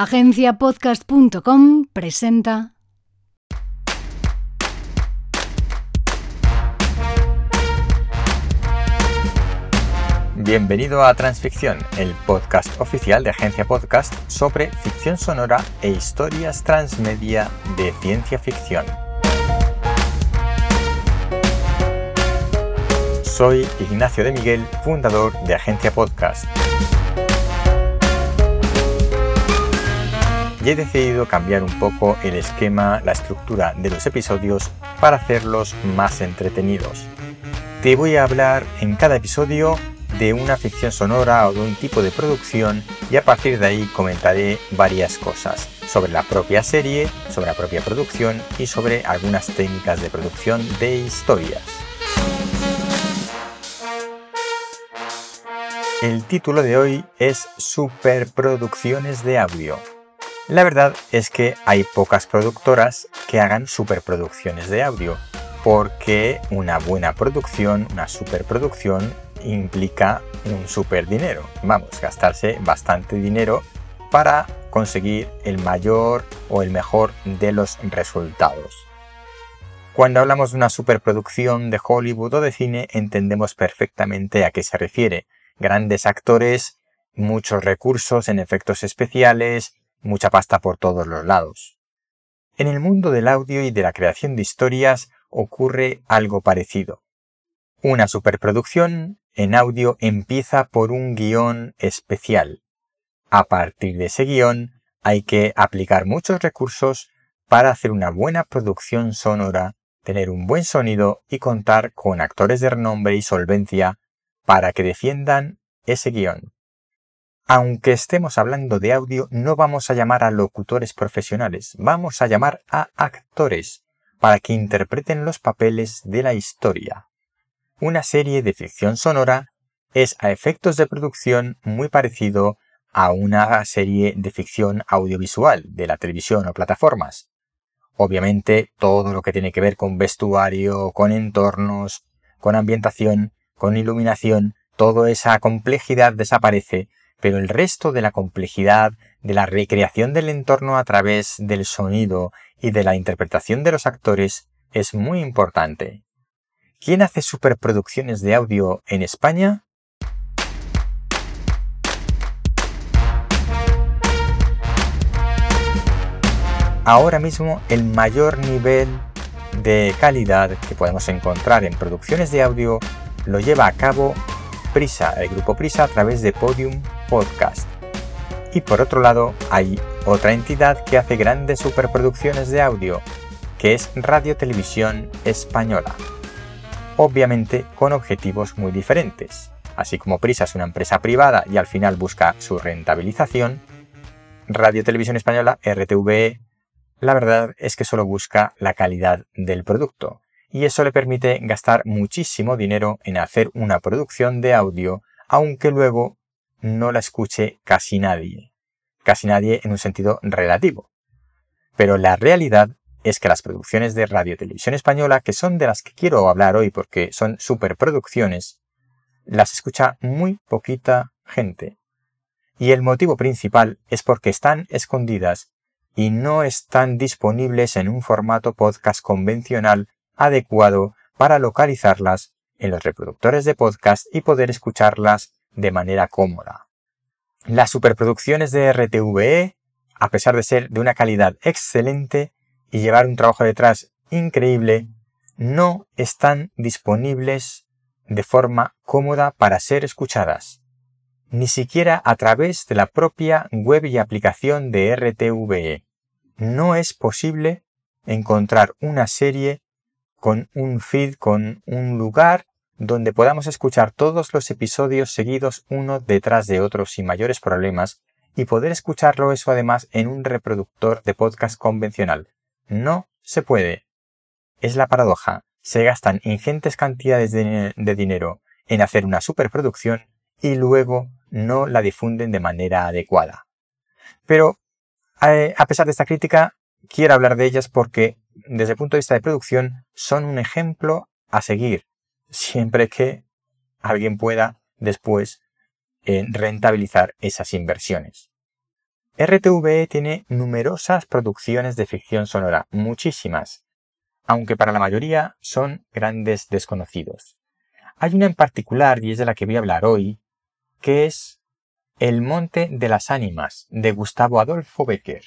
Agenciapodcast.com presenta Bienvenido a Transficción, el podcast oficial de Agencia Podcast sobre ficción sonora e historias transmedia de ciencia ficción. Soy Ignacio de Miguel, fundador de Agencia Podcast. He decidido cambiar un poco el esquema, la estructura de los episodios para hacerlos más entretenidos. Te voy a hablar en cada episodio de una ficción sonora o de un tipo de producción y a partir de ahí comentaré varias cosas sobre la propia serie, sobre la propia producción y sobre algunas técnicas de producción de historias. El título de hoy es Superproducciones de audio. La verdad es que hay pocas productoras que hagan superproducciones de audio, porque una buena producción, una superproducción, implica un super dinero. Vamos, gastarse bastante dinero para conseguir el mayor o el mejor de los resultados. Cuando hablamos de una superproducción de Hollywood o de cine, entendemos perfectamente a qué se refiere. Grandes actores, muchos recursos en efectos especiales, mucha pasta por todos los lados. En el mundo del audio y de la creación de historias ocurre algo parecido. Una superproducción en audio empieza por un guion especial. A partir de ese guion hay que aplicar muchos recursos para hacer una buena producción sonora, tener un buen sonido y contar con actores de renombre y solvencia para que defiendan ese guion. Aunque estemos hablando de audio, no vamos a llamar a locutores profesionales, vamos a llamar a actores para que interpreten los papeles de la historia. Una serie de ficción sonora es a efectos de producción muy parecido a una serie de ficción audiovisual de la televisión o plataformas. Obviamente todo lo que tiene que ver con vestuario, con entornos, con ambientación, con iluminación, toda esa complejidad desaparece pero el resto de la complejidad de la recreación del entorno a través del sonido y de la interpretación de los actores es muy importante. ¿Quién hace superproducciones de audio en España? Ahora mismo el mayor nivel de calidad que podemos encontrar en producciones de audio lo lleva a cabo Prisa, el grupo Prisa a través de Podium Podcast. Y por otro lado, hay otra entidad que hace grandes superproducciones de audio, que es Radio Televisión Española. Obviamente con objetivos muy diferentes. Así como Prisa es una empresa privada y al final busca su rentabilización, Radio Televisión Española, RTVE, la verdad es que solo busca la calidad del producto y eso le permite gastar muchísimo dinero en hacer una producción de audio, aunque luego no la escuche casi nadie. Casi nadie en un sentido relativo. Pero la realidad es que las producciones de radio televisión española, que son de las que quiero hablar hoy porque son superproducciones, las escucha muy poquita gente. Y el motivo principal es porque están escondidas y no están disponibles en un formato podcast convencional adecuado para localizarlas en los reproductores de podcast y poder escucharlas de manera cómoda. Las superproducciones de RTVE, a pesar de ser de una calidad excelente y llevar un trabajo detrás increíble, no están disponibles de forma cómoda para ser escuchadas, ni siquiera a través de la propia web y aplicación de RTVE. No es posible encontrar una serie con un feed, con un lugar donde podamos escuchar todos los episodios seguidos uno detrás de otro sin mayores problemas y poder escucharlo eso además en un reproductor de podcast convencional. No se puede. Es la paradoja. Se gastan ingentes cantidades de, dinero en hacer una superproducción y luego no la difunden de manera adecuada. Pero, eh, a pesar de esta crítica, quiero hablar de ellas porque desde el punto de vista de producción, son un ejemplo a seguir, siempre que alguien pueda después eh, rentabilizar esas inversiones. RTVE tiene numerosas producciones de ficción sonora, muchísimas, aunque para la mayoría son grandes desconocidos. Hay una en particular, y es de la que voy a hablar hoy, que es El Monte de las Ánimas, de Gustavo Adolfo Becker.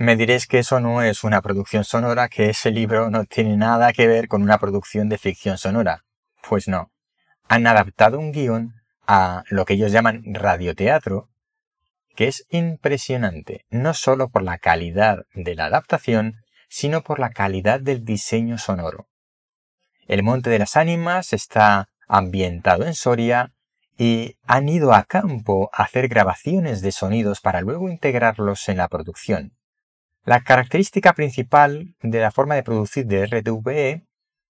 Me diréis que eso no es una producción sonora, que ese libro no tiene nada que ver con una producción de ficción sonora. Pues no. Han adaptado un guion a lo que ellos llaman radioteatro, que es impresionante, no solo por la calidad de la adaptación, sino por la calidad del diseño sonoro. El Monte de las Ánimas está ambientado en Soria y han ido a campo a hacer grabaciones de sonidos para luego integrarlos en la producción. La característica principal de la forma de producir de RTVE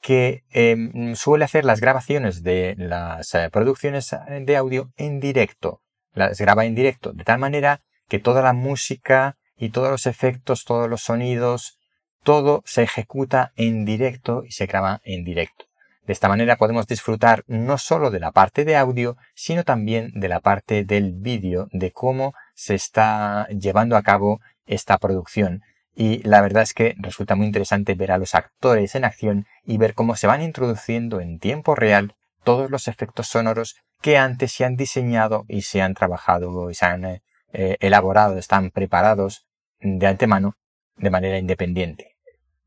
que em, suele hacer las grabaciones de las eh, producciones eh, de audio en directo. Las graba en directo, de tal manera que toda la música y todos los efectos, todos los sonidos, todo se ejecuta en directo y se graba en directo. De esta manera podemos disfrutar no solo de la parte de audio, sino también de la parte del vídeo, de cómo se está llevando a cabo esta producción. Y la verdad es que resulta muy interesante ver a los actores en acción y ver cómo se van introduciendo en tiempo real todos los efectos sonoros que antes se han diseñado y se han trabajado y se han eh, elaborado, están preparados de antemano de manera independiente.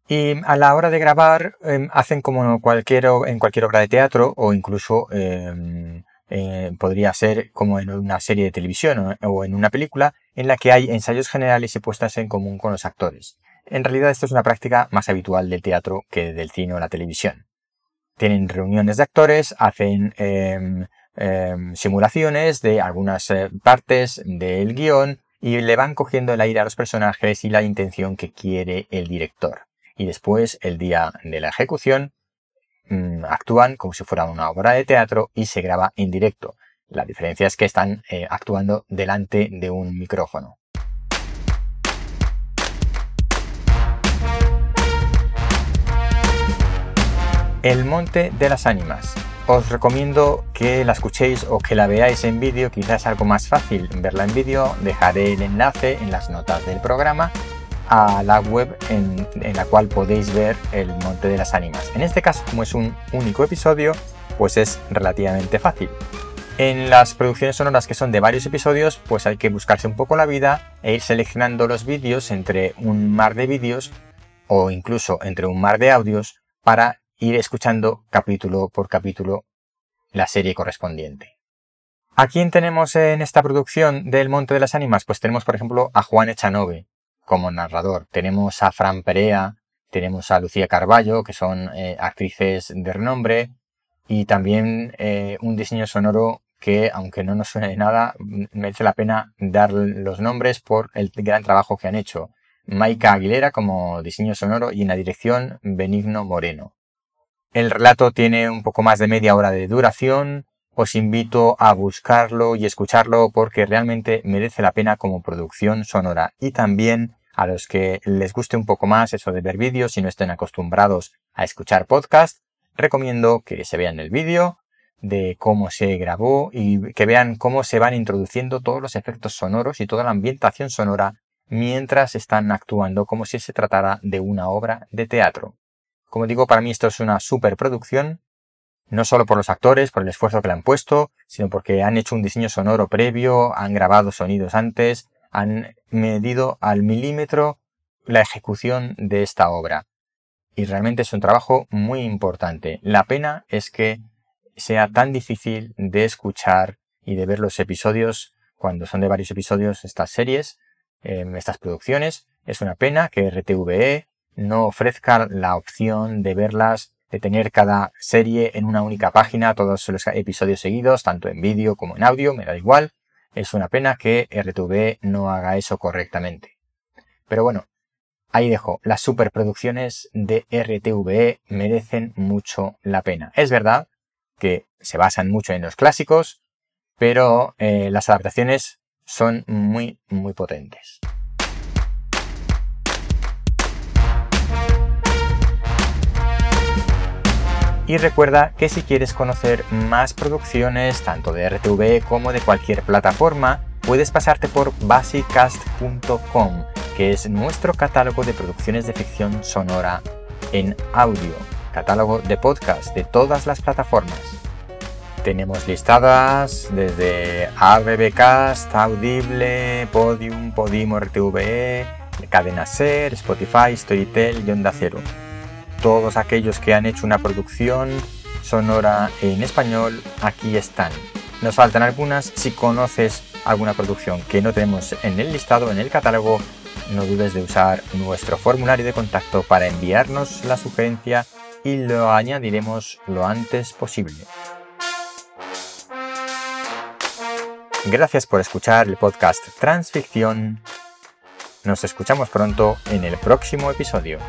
Y a la hora de grabar em, hacen como cualquier, en cualquier obra de teatro o incluso em, eh, podría ser como en una serie de televisión o, en una película en la que hay ensayos generales y puestas en común con los actores. En realidad esto es una práctica más habitual del teatro que del cine o la televisión. Tienen reuniones de actores, hacen em, simulaciones de algunas eh, partes del guion y le van cogiendo el aire a los personajes y la intención que quiere el director y después, el día de la ejecución, mm, actúan como si fuera una obra de teatro y se graba en directo. La diferencia es que están eh, actuando delante de un micrófono. El Monte de las Ánimas. Os recomiendo que la escuchéis o que la veáis en vídeo, quizás algo más fácil verla en vídeo. Dejaré el enlace en las notas del programa a la web en, la cual podéis ver el Monte de las Ánimas. En este caso, como es un único episodio, pues es relativamente fácil. En las producciones sonoras que son de varios episodios, pues hay que buscarse un poco la vida e ir seleccionando los vídeos entre un mar de vídeos o incluso entre un mar de audios para ir escuchando capítulo por capítulo la serie correspondiente. ¿A quién tenemos en esta producción del Monte de las Ánimas? Pues tenemos, por ejemplo, a Juan Echanove, como narrador. Tenemos a Fran Perea, tenemos a Lucía Carballo, que son eh, actrices de renombre, y también eh, un diseño sonoro que, aunque no nos suene de nada, merece la pena dar los nombres por el gran trabajo que han hecho. Maika Aguilera como diseño sonoro y en la dirección Benigno Moreno. El relato tiene un poco más de media hora de duración. Os invito a buscarlo y escucharlo porque realmente merece la pena como producción sonora y también a los que les guste un poco más eso de ver vídeos y no estén acostumbrados a escuchar podcast, recomiendo que se vean el vídeo de cómo se grabó y que vean cómo se van introduciendo todos los efectos sonoros y toda la ambientación sonora mientras están actuando como si se tratara de una obra de teatro. Como digo, para mí esto es una superproducción, no solo por los actores, por el esfuerzo que le han puesto, sino porque han hecho un diseño sonoro previo, han grabado sonidos antes, han medido al milímetro la ejecución de esta obra. Y realmente es un trabajo muy importante. La pena es que sea tan difícil de escuchar y de ver los episodios cuando son de varios episodios estas series, em, estas producciones. Es una pena que RTVE no ofrezca la opción de verlas, de tener cada serie en una única página, todos los episodios seguidos, tanto en vídeo como en audio, me da igual. Es una pena que RTV no haga eso correctamente. Pero bueno, ahí dejo. Las superproducciones de RTVE merecen mucho la pena. Es verdad que se basan mucho en los clásicos, pero eh, las adaptaciones son muy, muy potentes. Y recuerda que si quieres conocer más producciones, tanto de RTV como de cualquier plataforma, puedes pasarte por basicast.com, que es nuestro catálogo de producciones de ficción sonora en audio, catálogo de podcast de todas las plataformas. Tenemos listadas desde ABBcast, Audible, Podium, Podimo RTVE, Cadena Ser, Spotify, Storytel y Onda Cero. Todos aquellos que han hecho una producción sonora en español aquí están. Nos faltan algunas. Si conoces alguna producción que no tenemos en el listado, en el catálogo, no dudes de usar nuestro formulario de contacto para enviarnos la sugerencia y lo añadiremos lo antes posible. Gracias por escuchar el podcast Transficción. Nos escuchamos pronto en el próximo episodio.